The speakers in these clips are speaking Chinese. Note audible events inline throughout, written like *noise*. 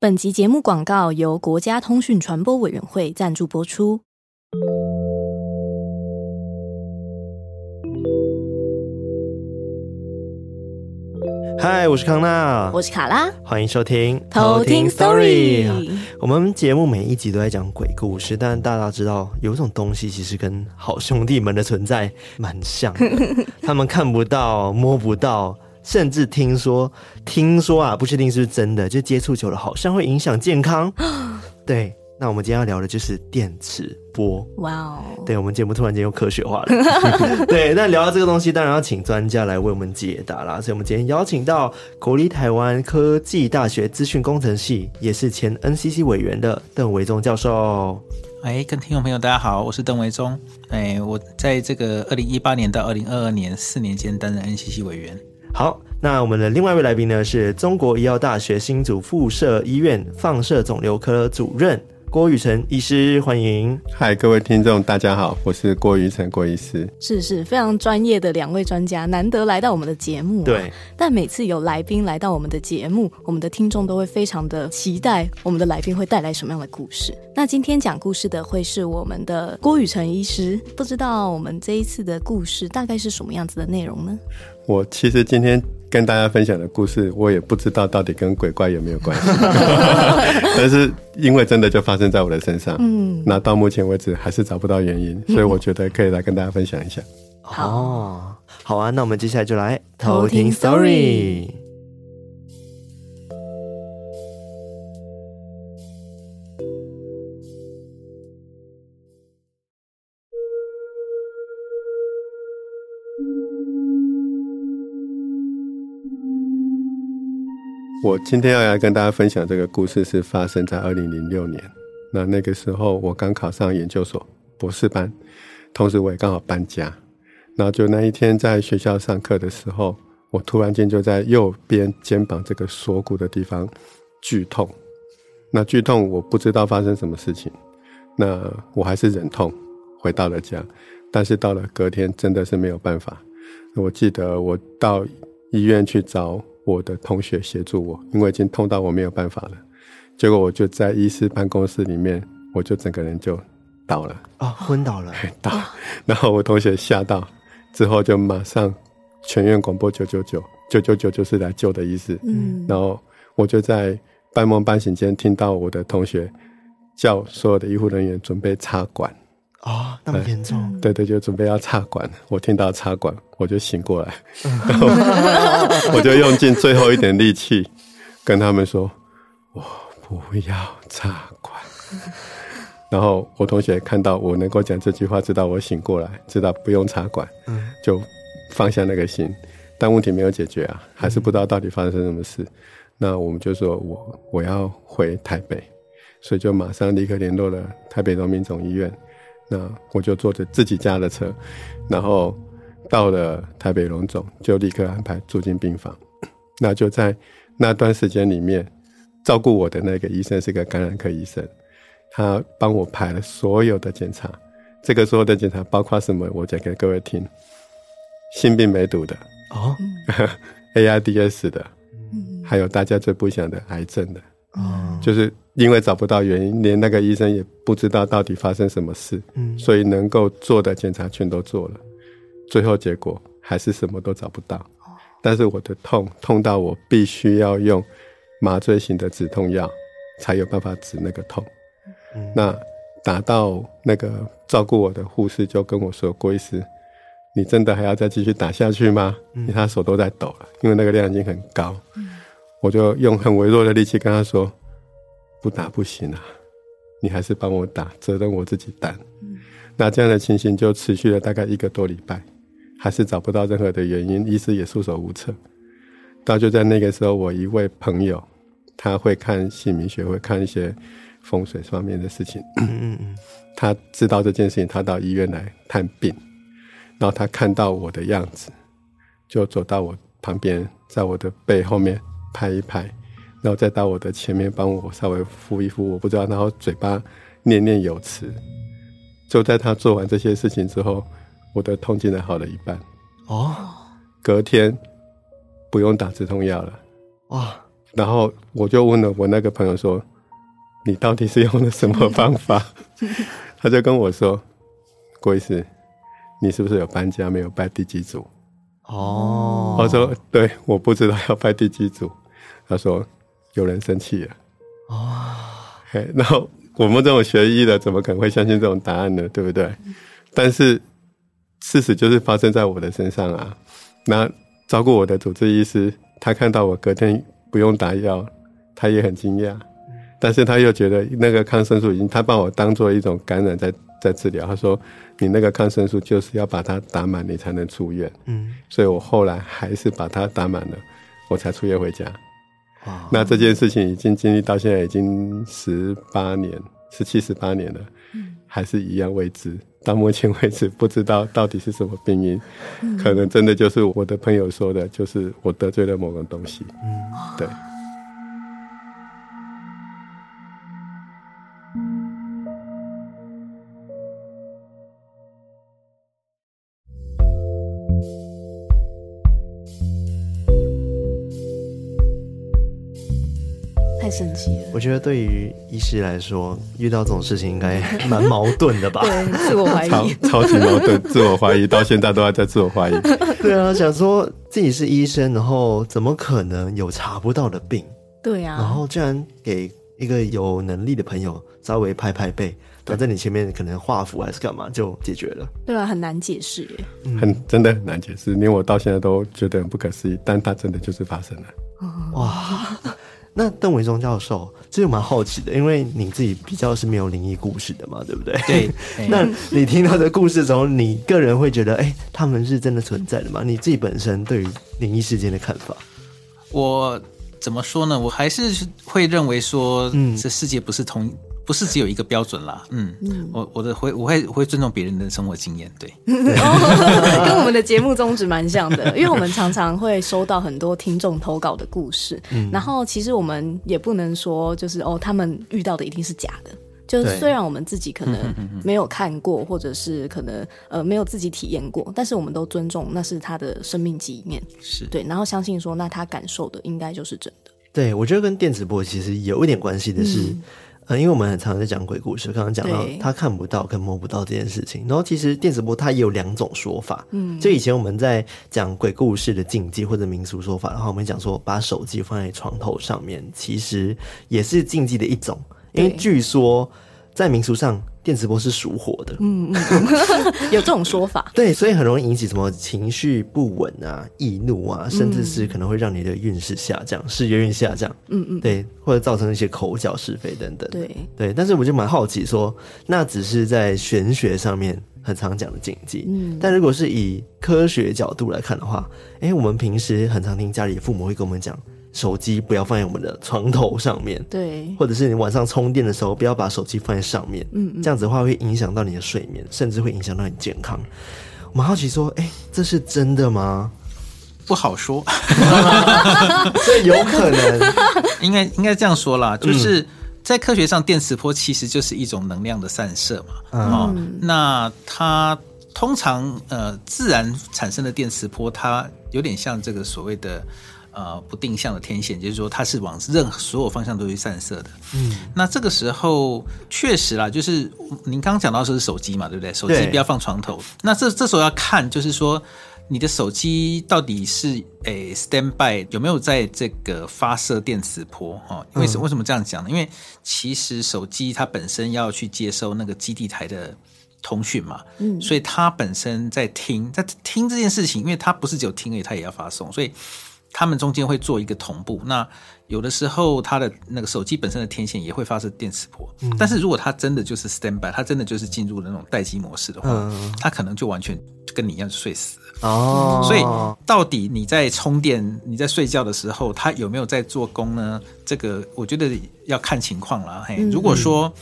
本集节目广告由国家通讯传播委员会赞助播出。嗨，我是康纳，我是卡拉，欢迎收听偷听 Story。我们节目每一集都在讲鬼故事，但大家知道有一种东西其实跟好兄弟们的存在蛮像的，*laughs* 他们看不到、摸不到，甚至听说，听说啊，不确定是不是真的，就接触久了好像会影响健康。*gasps* 对。那我们今天要聊的就是电磁波。哇哦！对，我们节目突然间又科学化了。*laughs* 对，那聊到这个东西，当然要请专家来为我们解答啦。所以，我们今天邀请到国立台湾科技大学资讯工程系，也是前 NCC 委员的邓维忠教授。哎，跟听众朋友大家好，我是邓维忠。哎，我在这个二零一八年到二零二二年四年间担任 NCC 委员。好，那我们的另外一位来宾呢，是中国医药大学新竹附设医院放射肿瘤科主任。郭宇辰医师，欢迎！嗨，各位听众，大家好，我是郭宇辰郭医师。是是，非常专业的两位专家，难得来到我们的节目啊。对，但每次有来宾来到我们的节目，我们的听众都会非常的期待，我们的来宾会带来什么样的故事。那今天讲故事的会是我们的郭宇辰医师，不知道我们这一次的故事大概是什么样子的内容呢？我其实今天。跟大家分享的故事，我也不知道到底跟鬼怪有没有关系，*laughs* *laughs* 但是因为真的就发生在我的身上，嗯，那到目前为止还是找不到原因，所以我觉得可以来跟大家分享一下。好、哦，好啊，那我们接下来就来偷听 story。我今天要来跟大家分享这个故事，是发生在二零零六年。那那个时候，我刚考上研究所博士班，同时我也刚好搬家。然后就那一天在学校上课的时候，我突然间就在右边肩膀这个锁骨的地方剧痛。那剧痛我不知道发生什么事情，那我还是忍痛回到了家。但是到了隔天，真的是没有办法。我记得我到医院去找。我的同学协助我，因为已经痛到我没有办法了。结果我就在医师办公室里面，我就整个人就倒了啊、哦，昏倒了，*laughs* 倒。然后我同学吓到，之后就马上全院广播九九九，九九九就是来救的意思。嗯，然后我就在半梦半醒间听到我的同学叫所有的医护人员准备插管。啊、哦，那么严重？对对，就准备要插管。我听到插管，我就醒过来，然后我就用尽最后一点力气跟他们说：“我不要插管。”然后我同学看到我能够讲这句话，知道我醒过来，知道不用插管，就放下那个心。但问题没有解决啊，还是不知道到底发生什么事。那我们就说我我要回台北，所以就马上立刻联络了台北荣民总医院。那我就坐着自己家的车，然后到了台北荣总，就立刻安排住进病房。那就在那段时间里面，照顾我的那个医生是个感染科医生，他帮我排了所有的检查。这个所有的检查包括什么？我讲给各位听：性病梅毒的哦，*laughs* AIDS 的，还有大家最不想的癌症的。哦，就是因为找不到原因，连那个医生也不知道到底发生什么事，嗯，所以能够做的检查全都做了，最后结果还是什么都找不到。但是我的痛痛到我必须要用麻醉型的止痛药，才有办法止那个痛。嗯，那打到那个照顾我的护士就跟我说：“郭医师，你真的还要再继续打下去吗？”因为他手都在抖了，因为那个量已经很高。我就用很微弱的力气跟他说：“不打不行啊，你还是帮我打，责任我自己担。”那这样的情形就持续了大概一个多礼拜，还是找不到任何的原因，医师也束手无策。到就在那个时候，我一位朋友，他会看姓名学，会看一些风水方面的事情。他知道这件事情，他到医院来探病，然后他看到我的样子，就走到我旁边，在我的背后面。拍一拍，然后再到我的前面帮我稍微敷一敷，我不知道，然后嘴巴念念有词。就在他做完这些事情之后，我的痛竟然好了一半。哦，隔天不用打止痛药了。哇，然后我就问了我那个朋友说：“你到底是用了什么方法？” *laughs* 他就跟我说：“郭医师，你是不是有搬家没有拜第几组？”哦，我说：“对，我不知道要拜地基组。”他说：“有人生气了。”哦，然后我们这种学医的怎么可能会相信这种答案呢？对不对？但是事实就是发生在我的身上啊。那照顾我的主治医师，他看到我隔天。不用打药，他也很惊讶，但是他又觉得那个抗生素已经，他把我当做一种感染在在治疗。他说：“你那个抗生素就是要把它打满，你才能出院。”嗯，所以我后来还是把它打满了，我才出院回家。哇，那这件事情已经经历到现在已经十八年，十七十八年了，嗯，还是一样未知。到目前为止，不知道到底是什么病因，嗯、可能真的就是我的朋友说的，就是我得罪了某个东西。嗯，对。我觉得对于医师来说，遇到这种事情应该蛮矛盾的吧？*laughs* 对，自我怀疑，超级矛盾，*laughs* 自我怀疑，到现在都还在自我怀疑。*laughs* 对啊，想说自己是医生，然后怎么可能有查不到的病？对啊，然后居然给一个有能力的朋友稍微拍拍背，他在你前面可能画符还是干嘛就解决了。对啊，很难解释耶，很真的很难解释，连我到现在都觉得很不可思议，但它真的就是发生了。哇！那邓维忠教授，这就蛮好奇的，因为你自己比较是没有灵异故事的嘛，对不对？对。*laughs* 那你听到的故事中，你个人会觉得，哎、欸，他们是真的存在的吗？你自己本身对于灵异事件的看法？我怎么说呢？我还是会认为说，嗯，这世界不是同。不是只有一个标准啦，嗯，嗯。我我的会我会我会尊重别人的生活经验，对，*laughs* 跟我们的节目宗旨蛮像的，*laughs* 因为我们常常会收到很多听众投稿的故事，嗯，然后其实我们也不能说就是哦，他们遇到的一定是假的，就是虽然我们自己可能 *laughs* 没有看过，或者是可能呃没有自己体验过，但是我们都尊重那是他的生命经验，是。对，然后相信说那他感受的应该就是真的，对，我觉得跟电磁波其实有一点关系的是。嗯嗯，因为我们很常在讲鬼故事，刚刚讲到他看不到跟摸不到这件事情。然后其实电磁波它也有两种说法。嗯，就以前我们在讲鬼故事的禁忌或者民俗说法，然后我们讲说把手机放在床头上面，其实也是禁忌的一种，因为据说在民俗上。电磁波是属火的，嗯嗯，*laughs* 有这种说法，*laughs* 对，所以很容易引起什么情绪不稳啊、易怒啊，甚至是可能会让你的运势下降、事业运下降，嗯嗯，对，或者造成一些口角是非等等，对。对。但是我就蛮好奇说，那只是在玄学上面很常讲的禁忌，嗯，但如果是以科学角度来看的话，哎，我们平时很常听家里的父母会跟我们讲。手机不要放在我们的床头上面，对，或者是你晚上充电的时候不要把手机放在上面，嗯，嗯，这样子的话会影响到你的睡眠，甚至会影响到你健康。我们好奇说，哎、欸，这是真的吗？不好说，*laughs* 这有可能，*laughs* 应该应该这样说啦，就是在科学上，电磁波其实就是一种能量的散射嘛，嗯、哦，那它通常呃自然产生的电磁波，它有点像这个所谓的。呃，不定向的天线，就是说它是往任何所有方向都去散射的。嗯，那这个时候确实啦，就是您刚刚讲到说是手机嘛，对不对？手机不要放床头。那这这时候要看，就是说你的手机到底是诶 stand by 有没有在这个发射电磁波哈？为什为什么这样讲呢？因为其实手机它本身要去接收那个基地台的通讯嘛，嗯，所以它本身在听，在听这件事情，因为它不是只有听而已，它也要发送，所以。他们中间会做一个同步，那有的时候它的那个手机本身的天线也会发射电磁波，嗯、但是如果它真的就是 standby，它真的就是进入了那种待机模式的话，嗯、它可能就完全跟你一样睡死了哦。所以到底你在充电、你在睡觉的时候，它有没有在做工呢？这个我觉得要看情况了。嘿，如果说，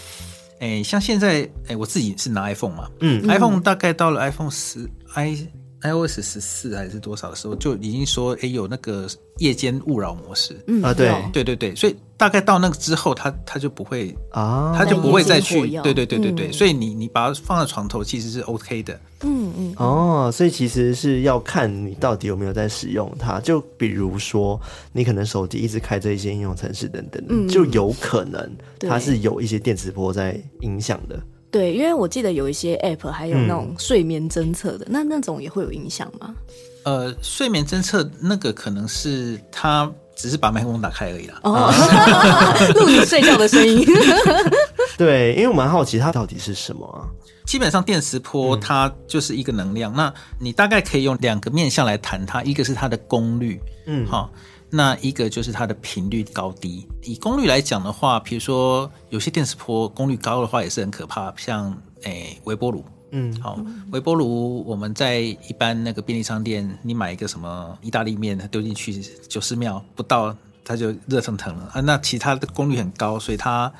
像现在，哎，我自己是拿 iPhone 嘛，嗯，iPhone 大概到了 iPhone 十 i。iOS 十四还是多少的时候，就已经说，哎、欸，有那个夜间勿扰模式。嗯啊，对，对对对，所以大概到那个之后，它它就不会啊，它就不会再去。对对对对对所以你你把它放在床头，其实是 OK 的。嗯嗯。哦，所以其实是要看你到底有没有在使用它。就比如说，你可能手机一直开着一些应用程式等等，嗯、就有可能它是有一些电磁波在影响的。对，因为我记得有一些 App 还有那种睡眠侦测的，嗯、那那种也会有影响吗？呃，睡眠侦测那个可能是它只是把麦克风打开而已啦。哦，*laughs* 录你睡觉的声音。*laughs* 对，因为我蛮好奇它到底是什么啊？基本上电磁波它就是一个能量，嗯、那你大概可以用两个面向来谈它，一个是它的功率，嗯，好。那一个就是它的频率高低。以功率来讲的话，比如说有些电磁波功率高的话也是很可怕，像诶、欸、微波炉。嗯，好，微波炉我们在一般那个便利商店，你买一个什么意大利面，丢进去九十秒不到，它就热腾腾了啊。那其他的功率很高，所以它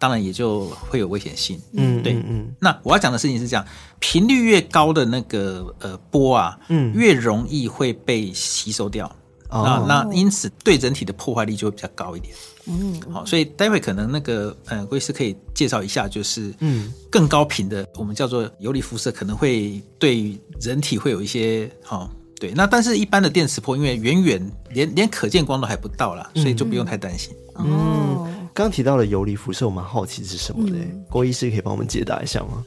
当然也就会有危险性。嗯，对，嗯。那我要讲的事情是这样，频率越高的那个呃波啊，嗯，越容易会被吸收掉。那那因此对人体的破坏力就会比较高一点。嗯，好，所以待会可能那个呃，郭医师可以介绍一下，就是嗯，更高频的我们叫做游离辐射，可能会对人体会有一些好对。那但是一般的电磁波，因为远远连连可见光都还不到啦，所以就不用太担心。嗯，刚提到的游离辐射，我蛮好奇是什么的，郭医师可以帮我们解答一下吗？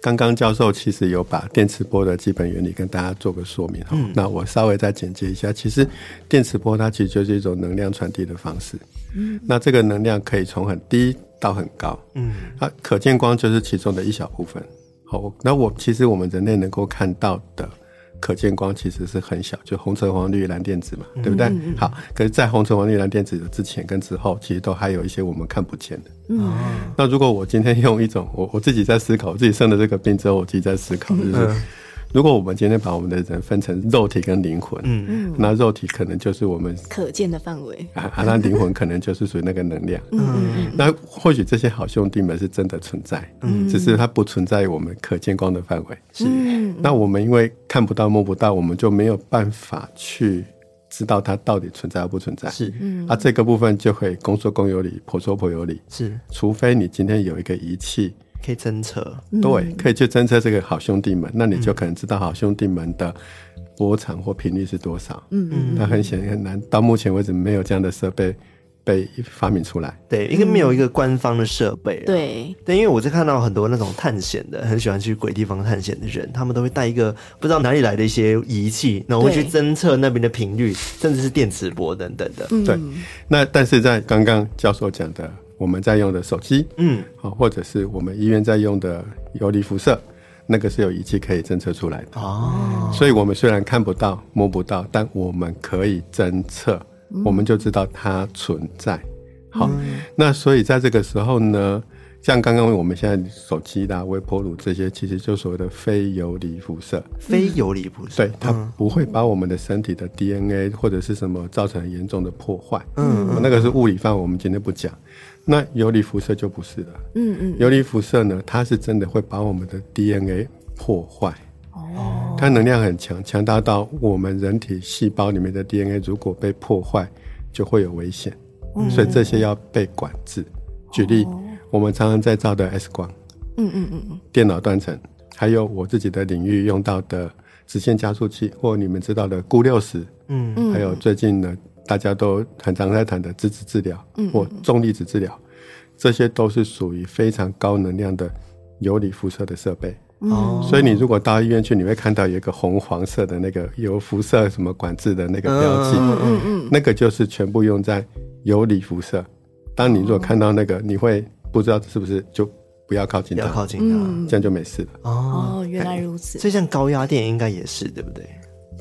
刚刚教授其实有把电磁波的基本原理跟大家做个说明哈，嗯、那我稍微再简介一下。其实电磁波它其实就是一种能量传递的方式，嗯，那这个能量可以从很低到很高，嗯，啊，可见光就是其中的一小部分。好，那我其实我们人类能够看到的。可见光其实是很小，就红橙黄绿蓝靛紫嘛，对不对？嗯、好，可是，在红橙黄绿蓝靛紫的之前跟之后，其实都还有一些我们看不见的。嗯，那如果我今天用一种我我自己在思考，我自己生了这个病之后，我自己在思考，就是。嗯如果我们今天把我们的人分成肉体跟灵魂，嗯。嗯，那肉体可能就是我们可见的范围。啊，*laughs* 那灵魂可能就是属于那个能量，嗯嗯，那或许这些好兄弟们是真的存在，嗯，只是它不存在于我们可见光的范围，是。那我们因为看不到摸不到，我们就没有办法去知道它到底存在或不存在，是。嗯，啊，这个部分就会公说公有理，婆说婆有理，是。除非你今天有一个仪器。可以侦测，对，可以去侦测这个好兄弟们，那你就可能知道好兄弟们的波长或频率是多少。嗯嗯，那很显然很难，到目前为止没有这样的设备被发明出来。对，因为没有一个官方的设备。对，对，因为我在看到很多那种探险的，很喜欢去鬼地方探险的人，他们都会带一个不知道哪里来的一些仪器，然后会去侦测那边的频率，甚至是电磁波等等的。对，那但是在刚刚教授讲的。我们在用的手机，嗯，好，或者是我们医院在用的游离辐射，那个是有仪器可以侦测出来的哦。所以，我们虽然看不到、摸不到，但我们可以侦测，我们就知道它存在。好，嗯、那所以在这个时候呢，像刚刚我们现在手机啦微波炉这些，其实就所谓的非游离辐射。非游离辐射，对，它不会把我们的身体的 DNA 或者是什么造成严重的破坏。嗯，那个是物理范围，我们今天不讲。那游离辐射就不是了。嗯嗯，游离辐射呢，它是真的会把我们的 DNA 破坏。哦，它能量很强，强大到我们人体细胞里面的 DNA 如果被破坏，就会有危险。嗯，所以这些要被管制。举例，我们常常在照的 X 光。嗯嗯嗯嗯，电脑断层，还有我自己的领域用到的直线加速器，或你们知道的钴六十。嗯嗯，还有最近呢。大家都很常在谈的质子治疗，或重粒子治疗，这些都是属于非常高能量的游离辐射的设备。哦，所以你如果到医院去，你会看到有一个红黄色的那个有辐射什么管制的那个标记，嗯嗯，那个就是全部用在游离辐射。当你如果看到那个，你会不知道是不是就不要靠近它，不要靠近它，这样就没事了。哦，原来如此。所以像高压电应该也是对不对？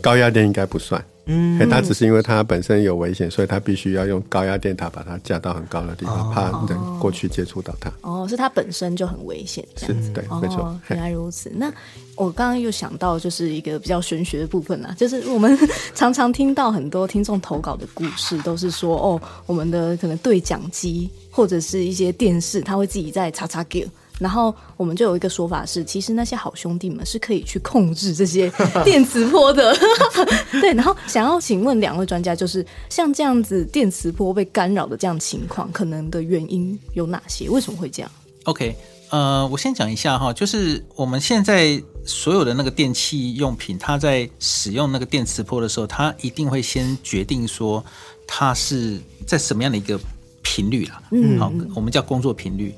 高压电应该不算。嗯，它只是因为它本身有危险，所以它必须要用高压电塔把它架到很高的地方，怕人过去接触到它。哦，是它本身就很危险，这样子。对，没错。原来如此。那我刚刚又想到，就是一个比较玄学的部分啦，就是我们常常听到很多听众投稿的故事，都是说哦，我们的可能对讲机或者是一些电视，它会自己在叉叉 G。然后我们就有一个说法是，其实那些好兄弟们是可以去控制这些 *laughs* 电磁波的。*laughs* 对，然后想要请问两位专家，就是像这样子电磁波被干扰的这样情况，可能的原因有哪些？为什么会这样？OK，呃，我先讲一下哈，就是我们现在所有的那个电器用品，它在使用那个电磁波的时候，它一定会先决定说它是在什么样的一个频率啦。嗯，好，我们叫工作频率。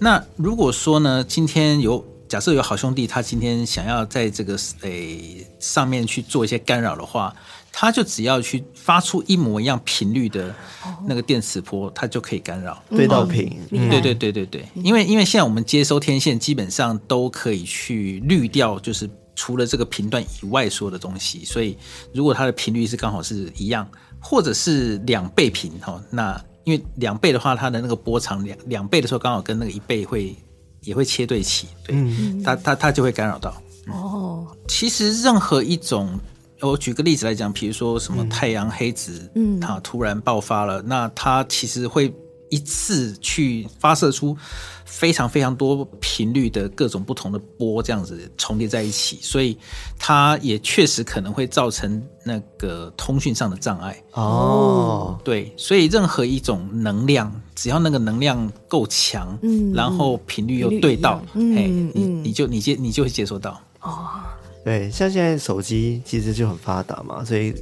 那如果说呢，今天有假设有好兄弟，他今天想要在这个诶、欸、上面去做一些干扰的话，他就只要去发出一模一样频率的那个电磁波，它就可以干扰。对到频，对对对对对，因为因为现在我们接收天线基本上都可以去滤掉，就是除了这个频段以外所有的东西，所以如果它的频率是刚好是一样，或者是两倍频哈，那。因为两倍的话，它的那个波长两两倍的时候，刚好跟那个一倍会也会切对齐，对，嗯、它它它就会干扰到。哦，其实任何一种，我举个例子来讲，比如说什么太阳黑子，嗯，它突然爆发了，那它其实会一次去发射出。非常非常多频率的各种不同的波，这样子重叠在一起，所以它也确实可能会造成那个通讯上的障碍。哦，对，所以任何一种能量，只要那个能量够强，嗯，然后频率又对到，嗯，哎，你你就你接你就会接收到。哦，对，像现在手机其实就很发达嘛，所以。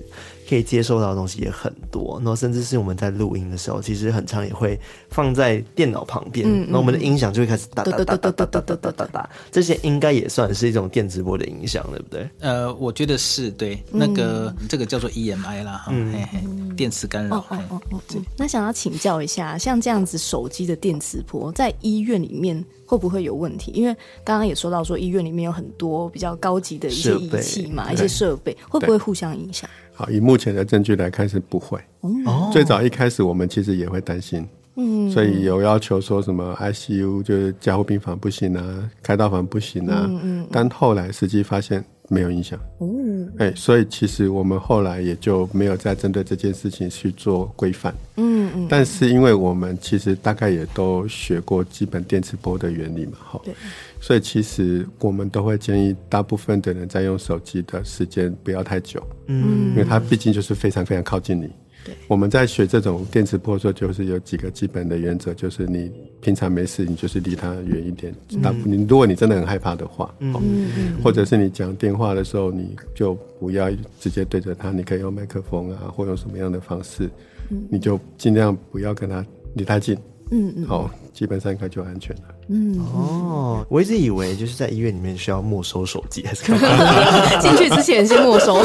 可以接收到的东西也很多，然后甚至是我们在录音的时候，其实很常也会放在电脑旁边，那、嗯嗯、我们的音响就会开始哒哒哒哒哒哒哒哒哒哒，这些应该也算是一种电磁波的影响，对不对？呃，我觉得是对，那个、嗯、这个叫做 EMI 啦，哈、嗯，嘿嘿，电磁干扰。哦哦哦哦，那想要请教一下，像这样子手机的电磁波，在医院里面会不会有问题？因为刚刚也说到说，医院里面有很多比较高级的一些仪器嘛，一些设备，会不会互相影响？好，以目前的证据来看是不会。哦，最早一开始我们其实也会担心，嗯，所以有要求说什么 ICU 就是加护病房不行啊，开刀房不行啊，嗯嗯，但后来实际发现没有影响。哦，哎，所以其实我们后来也就没有再针对这件事情去做规范。嗯嗯，但是因为我们其实大概也都学过基本电磁波的原理嘛，哈。对。所以其实我们都会建议大部分的人在用手机的时间不要太久，嗯，因为它毕竟就是非常非常靠近你。对，我们在学这种电磁波的时候，就是有几个基本的原则，就是你平常没事，你就是离它远一点。那你如果你真的很害怕的话，嗯，或者是你讲电话的时候，你就不要直接对着它，你可以用麦克风啊，或用什么样的方式，你就尽量不要跟它离太近。嗯嗯，好，基本上应该就安全了。嗯哦，我一直以为就是在医院里面需要没收手机还是干嘛？*laughs* 进去之前先没收，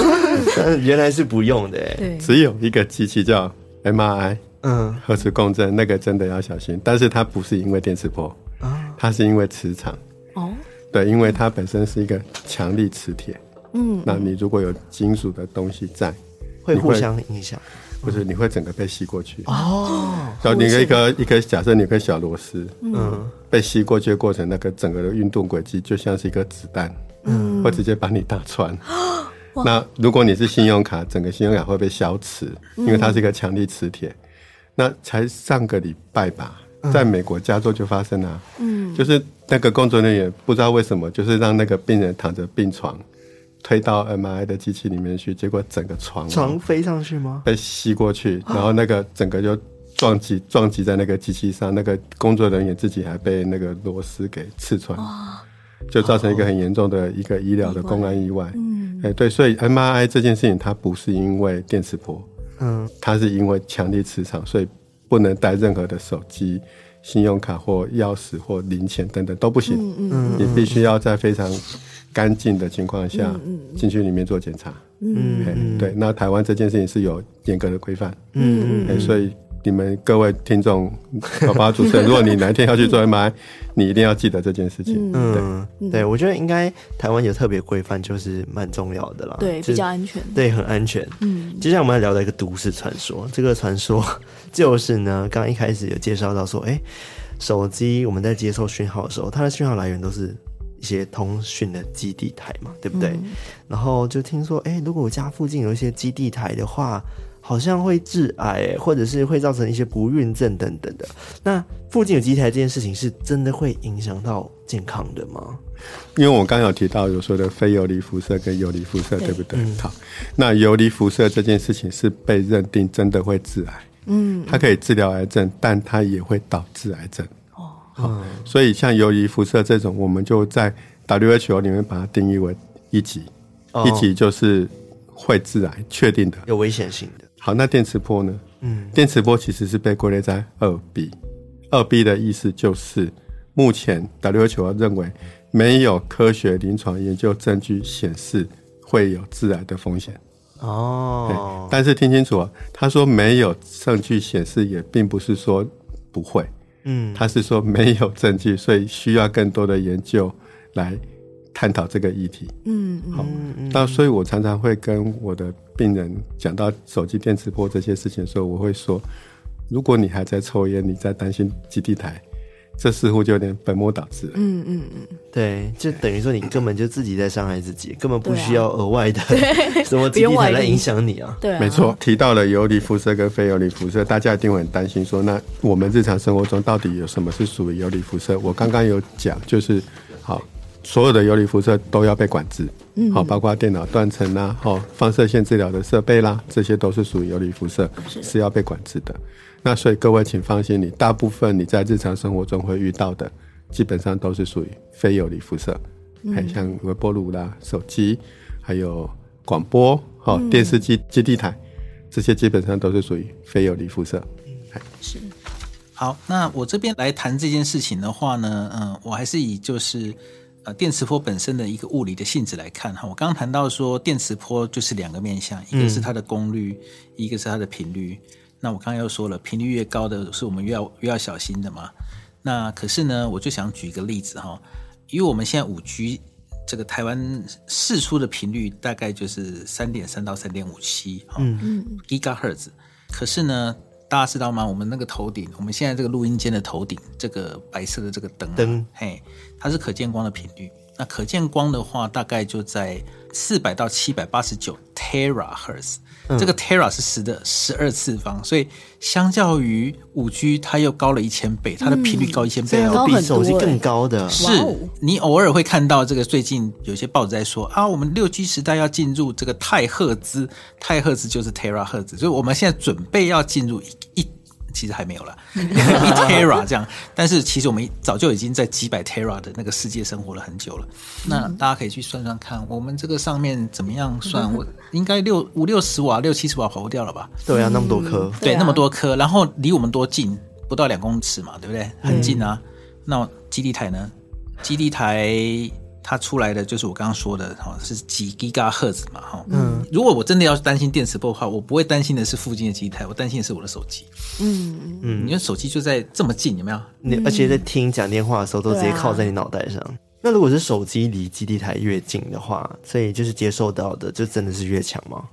但 *laughs* 原来是不用的。对，只有一个机器叫 MRI，嗯，核磁共振，那个真的要小心。但是它不是因为电磁波啊，它是因为磁场。哦，对，因为它本身是一个强力磁铁。嗯，那你如果有金属的东西在，会互相影响。不是，你会整个被吸过去哦。然后你一个一个假设，你一个小螺丝，嗯，被吸过去的过程，那个整个的运动轨迹就像是一个子弹，嗯，会直接把你打穿。*gasps* 那如果你是信用卡，整个信用卡会被消磁，因为它是一个强力磁铁。那才上个礼拜吧，在美国加州就发生了，嗯，就是那个工作人员不知道为什么，就是让那个病人躺着病床。推到 MRI 的机器里面去，结果整个床床飞上去吗？被吸过去，然后那个整个就撞击撞击在那个机器上，那个工作人员自己还被那个螺丝给刺穿，就造成一个很严重的一个医疗的公安意外。嗯，哎，对，所以 MRI 这件事情它不是因为电磁波，嗯，它是因为强力磁场，所以不能带任何的手机、信用卡或钥匙或零钱等等都不行。嗯嗯，你必须要在非常干净的情况下进去里面做检查，嗯，嗯，对，那台湾这件事情是有严格的规范，嗯嗯，所以你们各位听众，好吧主持人，*laughs* 如果你哪一天要去做 MRI，你一定要记得这件事情，嗯，对，对我觉得应该台湾有特别规范，就是蛮重要的啦，对，比较安全，对，很安全，嗯，接下来我们要聊到一个都市传说，这个传说 *laughs* 就是呢，刚刚一开始有介绍到说，哎，手机我们在接受讯号的时候，它的讯号来源都是。一些通讯的基地台嘛，对不对？嗯、然后就听说，哎，如果我家附近有一些基地台的话，好像会致癌，或者是会造成一些不孕症等等的。那附近有基地台这件事情是真的会影响到健康的吗？因为我刚刚有提到有说的非游离辐射跟游离辐射，对，对不对？嗯、好，那游离辐射这件事情是被认定真的会致癌，嗯，它可以治疗癌症，但它也会导致癌症。哦，好，所以像游离辐射这种，我们就在 WHO 里面把它定义为一级，哦、一级就是会致癌，确定的，有危险性的。好，那电磁波呢？嗯，电磁波其实是被归类在二 B，二 B 的意思就是目前 WHO 认为没有科学临床研究证据显示会有致癌的风险。哦，但是听清楚啊，他说没有证据显示，也并不是说不会。嗯，他是说没有证据，所以需要更多的研究来。探讨这个议题，嗯嗯，好，那所以我常常会跟我的病人讲到手机电磁波这些事情的时候，我会说，如果你还在抽烟，你在担心基地台，这似乎就有点本末倒置了。嗯嗯嗯，对，就等于说你根本就自己在伤害自己，根本不需要额外的 *laughs* 什么基地台来影响你啊。*laughs* 对，没错，提到了游离辐射跟非游离辐射，大家一定会很担心说，那我们日常生活中到底有什么是属于游离辐射？我刚刚有讲，就是好。所有的游离辐射都要被管制，好，包括电脑断层啦，好，放射线治疗的设备啦，这些都是属于游离辐射，是要被管制的。那所以各位请放心，你大部分你在日常生活中会遇到的，基本上都是属于非游离辐射，还像微波炉啦、手机，还有广播、好电视机、基地台，这些基本上都是属于非游离辐射。是。好，那我这边来谈这件事情的话呢，嗯，我还是以就是。呃，电磁波本身的一个物理的性质来看哈，我刚刚谈到说，电磁波就是两个面向，一个是它的功率，嗯、一个是它的频率。那我刚刚又说了，频率越高的是我们越要越要小心的嘛。那可是呢，我就想举一个例子哈，因为我们现在五 G 这个台湾释出的频率大概就是三点三到三点五七哈，嗯嗯，Gigahertz。可是呢，大家知道吗？我们那个头顶，我们现在这个录音间的头顶，这个白色的这个灯，灯，嘿，它是可见光的频率。那可见光的话，大概就在四百到七百八十九 terahertz。嗯、这个 tera 是十的十二次方，所以相较于五 G，它又高了一千倍，它的频率高一千倍，嗯、要比手机更高的。是你偶尔会看到这个，最近有些报纸在说啊，我们六 G 时代要进入这个太赫兹，太赫兹就是 terahertz，所以我们现在准备要进入一。一其实还没有了，*laughs* 一 tera 这样，但是其实我们早就已经在几百 tera 的那个世界生活了很久了。那大家可以去算算看，我们这个上面怎么样算？*laughs* 我应该六五六十瓦、六七十瓦跑不掉了吧？对啊，那么多颗，对，那么多颗，然后离我们多近？不到两公尺嘛，对不对？很近啊。那基地台呢？基地台。它出来的就是我刚刚说的哈，是几 Gigahertz 嘛哈。嗯，如果我真的要担心电磁波的话，我不会担心的是附近的基地台，我担心的是我的手机。嗯嗯，因为手机就在这么近，有没有？你而且在听讲电话的时候，都直接靠在你脑袋上。啊、那如果是手机离基地台越近的话，所以就是接受到的就真的是越强吗？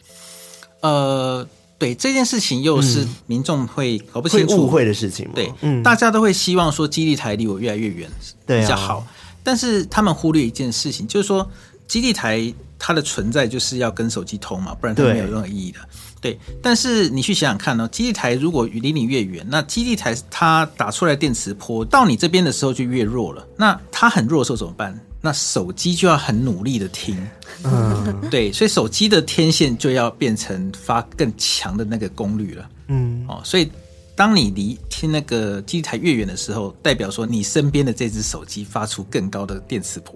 呃，对，这件事情又是民众会搞不清楚、误会的事情吗？对，嗯，大家都会希望说基地台离我越来越远，对，比较好。但是他们忽略一件事情，就是说基地台它的存在就是要跟手机通嘛，不然它没有任何意义的。对，但是你去想想看呢，基地台如果离你越远，那基地台它打出来电磁波到你这边的时候就越弱了。那它很弱的时候怎么办？那手机就要很努力的听，嗯，对，所以手机的天线就要变成发更强的那个功率了，嗯，哦，所以。当你离听那个基地台越远的时候，代表说你身边的这只手机发出更高的电磁波。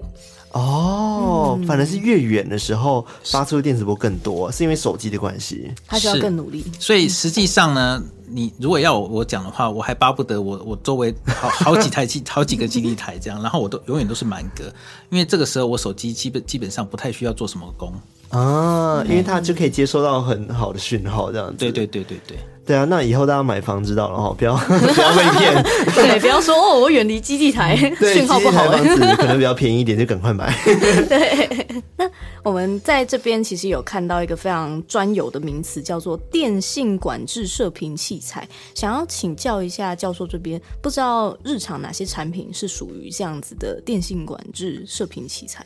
哦，反而是越远的时候发出的电磁波更多，是因为手机的关系，它需要更努力。所以实际上呢，你如果要我讲的话，我还巴不得我我周围好好几台机 *laughs* 好几个基地台这样，然后我都永远都是满格，因为这个时候我手机基本基本上不太需要做什么功啊，因为它就可以接收到很好的讯号这样子。对对对对对。对啊，那以后大家买房知道了哈，不要 *laughs* 不要被骗。对，不要说哦，我远离基地台，讯号不好。房子可能比较便宜一点，就赶快买。*laughs* 对，那我们在这边其实有看到一个非常专有的名词，叫做电信管制射频器材。想要请教一下教授这边，不知道日常哪些产品是属于这样子的电信管制射频器材？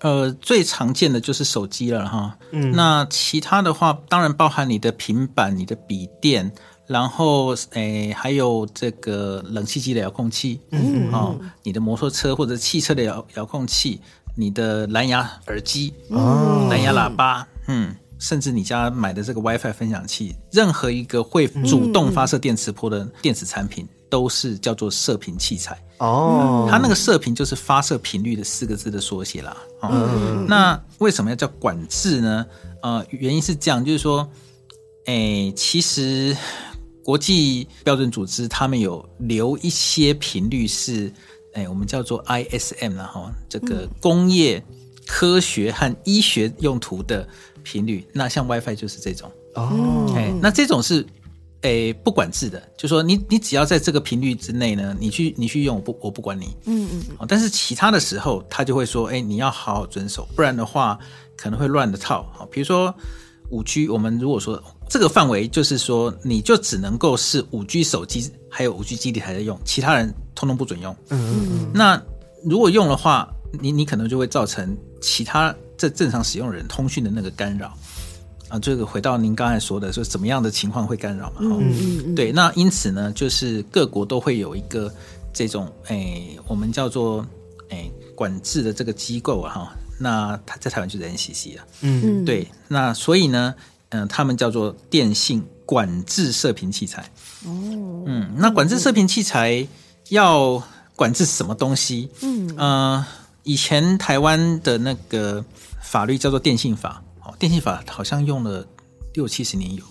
呃，最常见的就是手机了哈。嗯，那其他的话，当然包含你的平板、你的笔电，然后诶，还有这个冷气机的遥控器，嗯，哦，你的摩托车或者汽车的遥遥控器，你的蓝牙耳机，哦，蓝牙喇叭，嗯，甚至你家买的这个 WiFi 分享器，任何一个会主动发射电磁波的电子产品。都是叫做射频器材哦，它那个射频就是发射频率的四个字的缩写啦。哦、嗯，那为什么要叫管制呢？呃，原因是这样，就是说，诶，其实国际标准组织他们有留一些频率是，诶，我们叫做 ISM 然后这个工业、科学和医学用途的频率。那像 WiFi 就是这种哦，诶，那这种是。诶，不管制的，就说你你只要在这个频率之内呢，你去你去用，我不我不管你。嗯嗯。哦，但是其他的时候，他就会说，哎，你要好好遵守，不然的话可能会乱了套。好，比如说五 G，我们如果说这个范围，就是说你就只能够是五 G 手机还有五 G 基地台在用，其他人通通不准用。嗯嗯嗯。那如果用的话，你你可能就会造成其他这正常使用人通讯的那个干扰。啊，这个回到您刚才说的，说怎么样的情况会干扰嘛？嗯嗯嗯。对，那因此呢，就是各国都会有一个这种诶，我们叫做诶管制的这个机构啊，哈。那他在台湾就是 NCC 啊。嗯嗯。对，那所以呢，嗯、呃，他们叫做电信管制射频器材。哦。嗯，那管制射频器材要管制什么东西？嗯呃，以前台湾的那个法律叫做电信法。电信法好像用了六七十年有，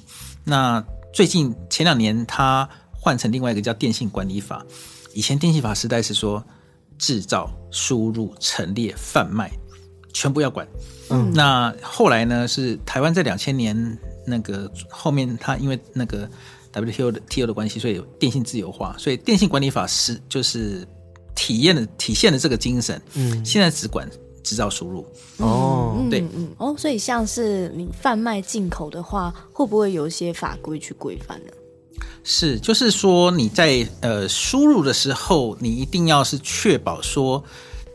那最近前两年它换成另外一个叫电信管理法。以前电信法时代是说制造、输入、陈列、贩卖全部要管。嗯，那后来呢是台湾在两千年那个后面，它因为那个 WTO 的 TO 的关系，所以有电信自由化，所以电信管理法是就是体验的体现了这个精神。嗯，现在只管。制造输入哦，对，嗯，嗯哦，所以像是你贩卖进口的话，会不会有一些法规去规范呢？是，就是说你在呃输入的时候，你一定要是确保说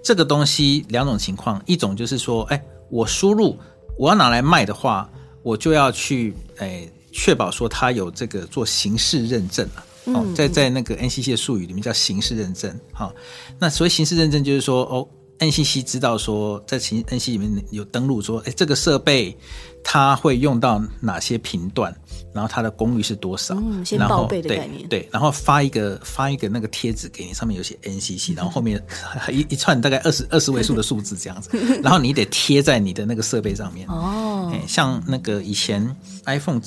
这个东西两种情况，一种就是说，哎，我输入我要拿来卖的话，我就要去哎确保说它有这个做形式认证了。哦，在在那个 NCC 的术语里面叫形式认证。好，那所谓形式认证就是说哦。NCC 知道说，在其 NCC 里面有登录说，哎，这个设备它会用到哪些频段，然后它的功率是多少？嗯，先报备的概念。对，对，然后发一个发一个那个贴纸给你，上面有写 NCC，*laughs* 然后后面一一串大概二十二十位数的数字这样子，*laughs* 然后你得贴在你的那个设备上面。哦，像那个以前 iPhone。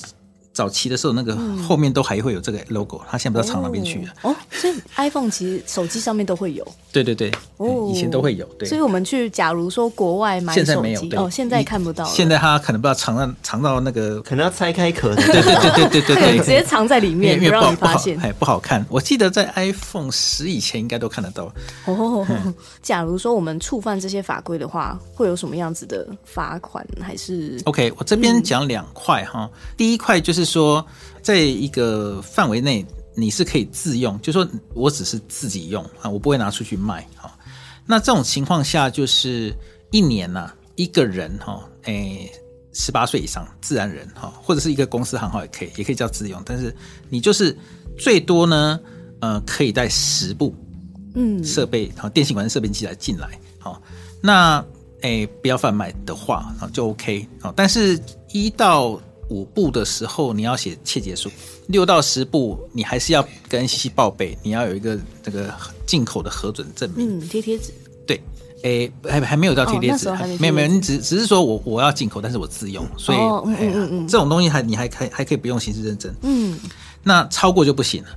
早期的时候，那个后面都还会有这个 logo，它现在不知道藏哪边去了。哦，所以 iPhone 其实手机上面都会有。对对对，哦，以前都会有。对，所以我们去，假如说国外买手机，现在没有。哦，现在看不到。现在它可能不知道藏到藏到那个，可能要拆开壳。*laughs* 对对对对对对对，*laughs* 直接藏在里面，不让你发现。哎，不好看。我记得在 iPhone 十以前应该都看得到。哦，假如说我们触犯这些法规的话，会有什么样子的罚款？还是？OK，我这边讲两块哈。第一块就是。说，在一个范围内，你是可以自用，就说我只是自己用啊，我不会拿出去卖。那这种情况下，就是一年呐，一个人哈，诶，十八岁以上自然人哈，或者是一个公司行号也可以，也可以叫自用。但是你就是最多呢，呃，可以带十部嗯设备，好，电信管制设备机来进来。好，那诶，不要贩卖的话啊，就 OK。好，但是一到五步的时候，你要写切结书；六到十步，你还是要跟 NCC 报备，你要有一个这个进口的核准证明。嗯，贴贴纸。对，诶，还还没有到贴贴纸，没有没有，你只只是说我我要进口，但是我自用，所以嗯嗯嗯，这种东西还你还可以还可以不用形式认证。嗯，那超过就不行了。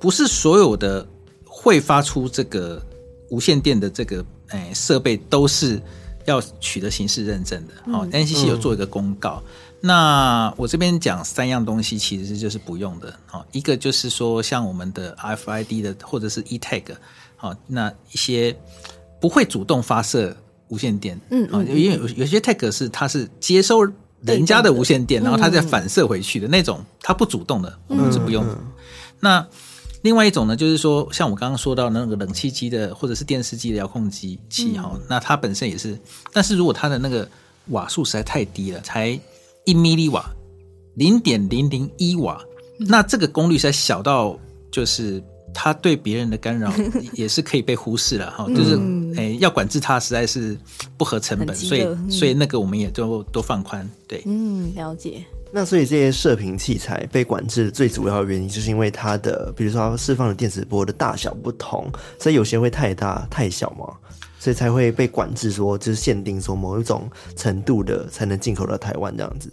不是所有的会发出这个无线电的这个诶设备都是要取得形式认证的。好，NCC 有做一个公告。那我这边讲三样东西，其实就是不用的。好，一个就是说像我们的 RFID 的或者是 eTag，好，那一些不会主动发射无线电，嗯，啊，因为有有些 tag 是它是接收人家的无线电，然后它再反射回去的那种，它不主动的，我们是不用的。那另外一种呢，就是说像我刚刚说到那个冷气机的或者是电视机的遥控机器哈，嗯、那它本身也是，但是如果它的那个瓦数实在太低了，才一米里瓦，零点零零一瓦，那这个功率实在小到就是。它对别人的干扰 *laughs* 也是可以被忽视了哈，就是诶要管制它实在是不合成本，所以所以那个我们也都都放宽，对，嗯，了解。那所以这些射频器材被管制的最主要的原因，就是因为它的，比如说它释放的电磁波的大小不同，所以有些会太大太小嘛，所以才会被管制，说就是限定说某一种程度的才能进口到台湾这样子。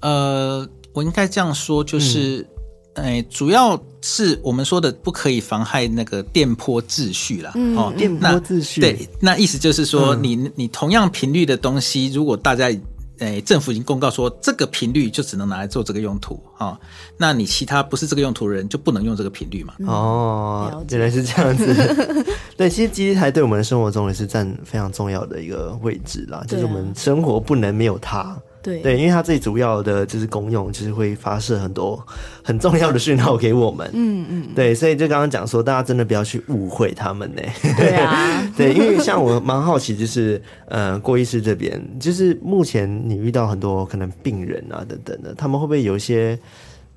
呃，我应该这样说，就是。嗯哎，主要是我们说的不可以妨害那个电波秩序啦。嗯、哦，电波秩序。对，那意思就是说你，你同样频率的东西，如果大家，哎，政府已经公告说这个频率就只能拿来做这个用途啊、哦，那你其他不是这个用途的人就不能用这个频率嘛？哦，原来是这样子。*laughs* 对，其实基地台对我们的生活中也是占非常重要的一个位置啦，就是我们生活不能没有它。对对，因为它最主要的就是功用，就是会发射很多很重要的讯号给我们。嗯嗯，对，所以就刚刚讲说，大家真的不要去误会他们呢。对啊，*laughs* 对，因为像我蛮好奇，就是呃，郭医师这边，就是目前你遇到很多可能病人啊等等的，他们会不会有一些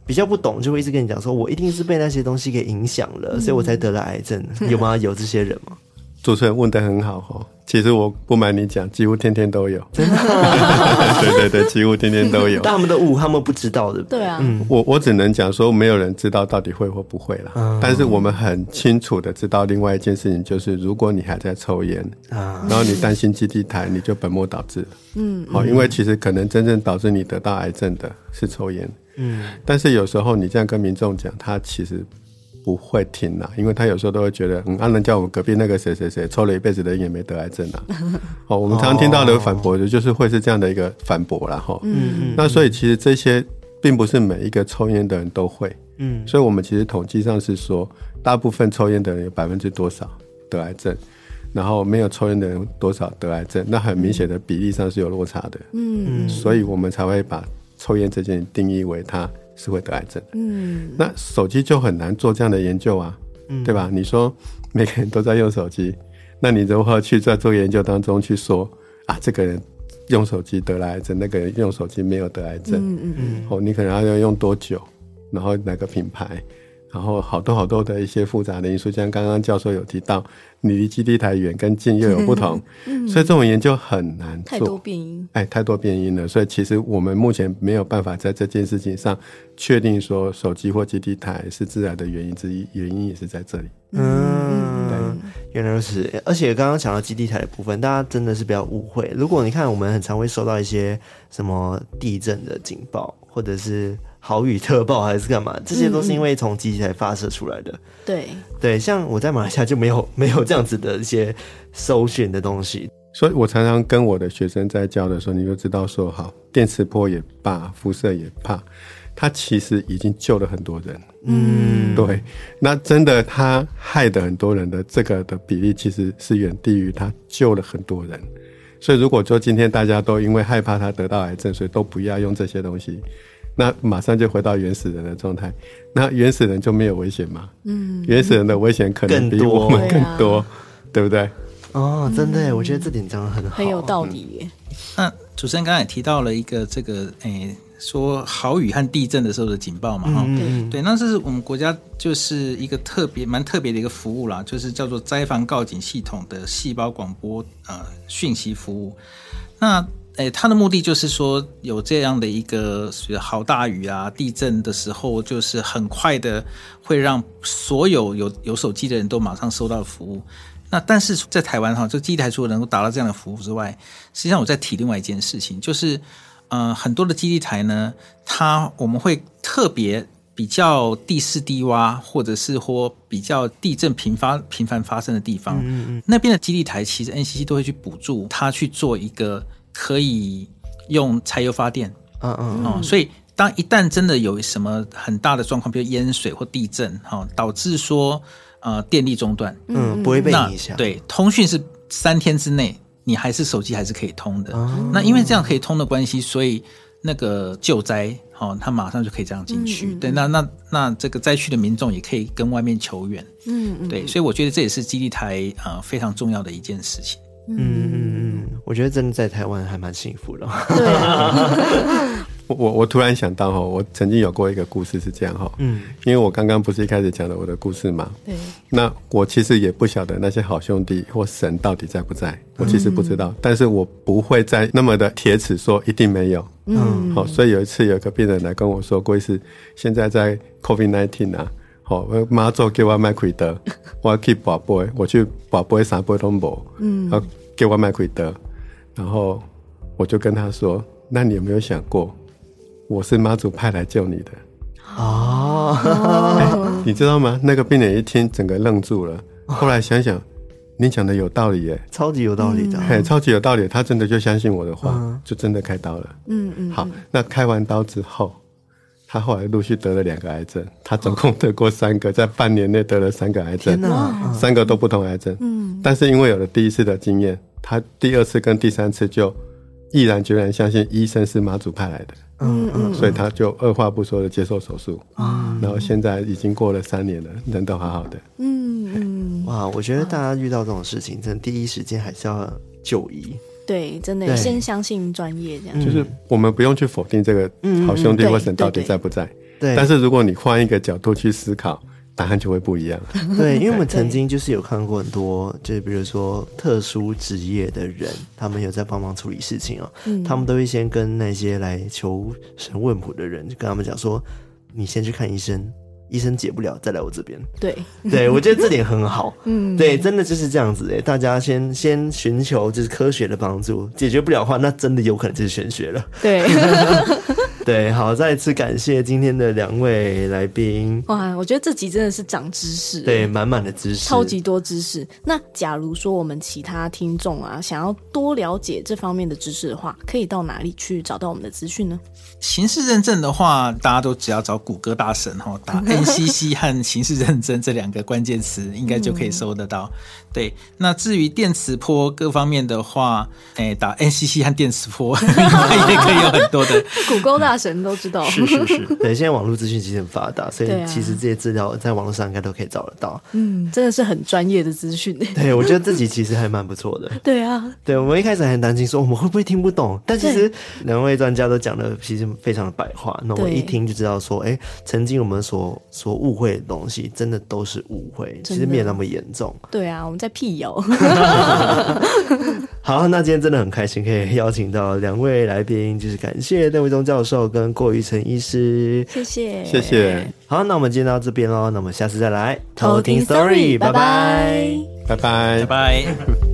比较不懂，就会一直跟你讲说，我一定是被那些东西给影响了，嗯、所以我才得了癌症，有吗？有这些人吗？*laughs* 主持人问的很好哦，其实我不瞒你讲，几乎天天都有，真的，*laughs* 对对对，几乎天天都有。但他们的误，他们不知道的，对啊。嗯，我我只能讲说，没有人知道到底会或不会啦。嗯、但是我们很清楚的知道，另外一件事情就是，如果你还在抽烟，啊、然后你担心基地台，你就本末倒置了。嗯，好，因为其实可能真正导致你得到癌症的是抽烟。嗯，但是有时候你这样跟民众讲，他其实。不会听啦，因为他有时候都会觉得，嗯，阿、啊、能叫我们隔壁那个谁谁谁抽了一辈子的烟也没得癌症啊。*laughs* 哦，我们常常听到的反驳的就是会是这样的一个反驳啦。哈。嗯嗯。那所以其实这些并不是每一个抽烟的人都会。嗯。所以我们其实统计上是说，大部分抽烟的人有百分之多少得癌症，然后没有抽烟的人多少得癌症，那很明显的比例上是有落差的。嗯。所以我们才会把抽烟这件定义为它。是会得癌症的，嗯，那手机就很难做这样的研究啊，嗯，对吧？你说每个人都在用手机，那你如何去在做研究当中去说啊，这个人用手机得了癌症，那个人用手机没有得癌症，嗯嗯嗯，哦，你可能要用多久，然后哪个品牌，然后好多好多的一些复杂的因素，像刚刚教授有提到。你离基地台远跟近又有不同，嗯、所以这种研究很难做。太多变因，哎，太多变因了。所以其实我们目前没有办法在这件事情上确定说手机或基地台是致癌的原因之一，原因也是在这里。嗯，对，原来如此。而且刚刚讲到基地台的部分，大家真的是不要误会。如果你看，我们很常会收到一些什么地震的警报，或者是。豪雨特报还是干嘛？这些都是因为从机器台发射出来的。对对，像我在马来西亚就没有 *laughs* 没有这样子的一些搜寻的东西，所以我常常跟我的学生在教的时候，你就知道说，好，电磁波也罢，辐射也罢，它其实已经救了很多人。嗯，对，那真的它害的很多人的这个的比例，其实是远低于它救了很多人。所以如果说今天大家都因为害怕它得到癌症，所以都不要用这些东西。那马上就回到原始人的状态，那原始人就没有危险吗？嗯，原始人的危险可能比我们更多，更多对不对？哦，真的，我觉得这点讲的很好，很有道理耶。那主持人刚才也提到了一个这个，诶、欸，说豪雨和地震的时候的警报嘛，哈、嗯，对，那这是我们国家就是一个特别蛮特别的一个服务啦，就是叫做灾防告警系统的细胞广播呃讯息服务，那。哎，他的目的就是说，有这样的一个好大雨啊、地震的时候，就是很快的会让所有有有手机的人都马上收到服务。那但是在台湾哈，这基地台除了能够达到这样的服务之外，实际上我在提另外一件事情，就是呃，很多的基地台呢，它我们会特别比较地势低洼，或者是或比较地震频发频繁发生的地方，嗯嗯，那边的基地台其实 NCC 都会去补助它去做一个。可以用柴油发电，嗯嗯哦，所以当一旦真的有什么很大的状况，比如淹水或地震，哈，导致说呃电力中断，嗯，不会被影响。对，通讯是三天之内，你还是手机还是可以通的。嗯、那因为这样可以通的关系，所以那个救灾，哦，他马上就可以这样进去。嗯嗯嗯对，那那那这个灾区的民众也可以跟外面求援。嗯嗯，对，所以我觉得这也是基地台啊、呃、非常重要的一件事情。嗯嗯嗯，我觉得真的在台湾还蛮幸福的。*laughs* 对啊。我我我突然想到哈，我曾经有过一个故事是这样哈，嗯，因为我刚刚不是一开始讲了我的故事嘛，对，那我其实也不晓得那些好兄弟或神到底在不在，我其实不知道，嗯、但是我不会再那么的铁齿说一定没有，嗯，好，所以有一次有一个病人来跟我说，郭医师，现在在 COVID nineteen 啊，好，妈做给我麦奎德，我要去拔杯，我去拔杯三杯都无，嗯，要给我麦奎德，然后我就跟他说，那你有没有想过？我是妈祖派来救你的哦、欸，你知道吗？那个病人一听，整个愣住了。后来想想，你讲的有道理耶，超级有道理的，嘿，超级有道理。他真的就相信我的话，嗯、就真的开刀了。嗯嗯。好，那开完刀之后，他后来陆续得了两个癌症，他总共得过三个，在半年内得了三个癌症，三个都不同癌症。嗯。但是因为有了第一次的经验，他第二次跟第三次就毅然决然相信医生是妈祖派来的。嗯嗯，所以他就二话不说的接受手术，嗯，然后现在已经过了三年了，人都好好的。嗯嗯，哇，我觉得大家遇到这种事情，真的第一时间还是要就医。对，真的先相信专业这样。就是我们不用去否定这个好兄弟或神到底在不在，对。但是如果你换一个角度去思考。答案就会不一样。*laughs* 对，因为我们曾经就是有看过很多，就是比如说特殊职业的人，他们有在帮忙处理事情哦。嗯，他们都会先跟那些来求神问卜的人，就跟他们讲说：“你先去看医生，医生解不了，再来我这边。”对，对我觉得这点很好。*laughs* 嗯，对，真的就是这样子诶，大家先先寻求就是科学的帮助，解决不了的话，那真的有可能就是玄学了。对。*laughs* *laughs* 对，好，再一次感谢今天的两位来宾。哇，我觉得这集真的是长知识，对，满满的知识，超级多知识。那假如说我们其他听众啊，想要多了解这方面的知识的话，可以到哪里去找到我们的资讯呢？刑事认证的话，大家都只要找谷歌大神哈，打 *laughs* NCC 和刑事认证这两个关键词，应该就可以搜得到。对，那至于电磁波各方面的话，哎，打 NCC 和电磁波，*laughs* 应该也可以有很多的。谷歌大神都知道，是是是。*laughs* 对，现在网络资讯其实很发达，所以其实这些资料在网络上应该都可以找得到。嗯，真的是很专业的资讯。对，我觉得自己其实还蛮不错的。*laughs* 对啊，对，我们一开始还很担心说我们会不会听不懂，但其实两位专家都讲的其实非常的白话，那我一听就知道说，哎，曾经我们所所误会的东西，真的都是误会，其实没有那么严重。对啊，我们在辟谣。*laughs* 好，那今天真的很开心，可以邀请到两位来宾，就是感谢邓维忠教授跟郭宇成医师，谢谢，谢谢。好，那我们今天到这边喽，那我们下次再来。偷听 story，拜拜，拜拜，拜拜。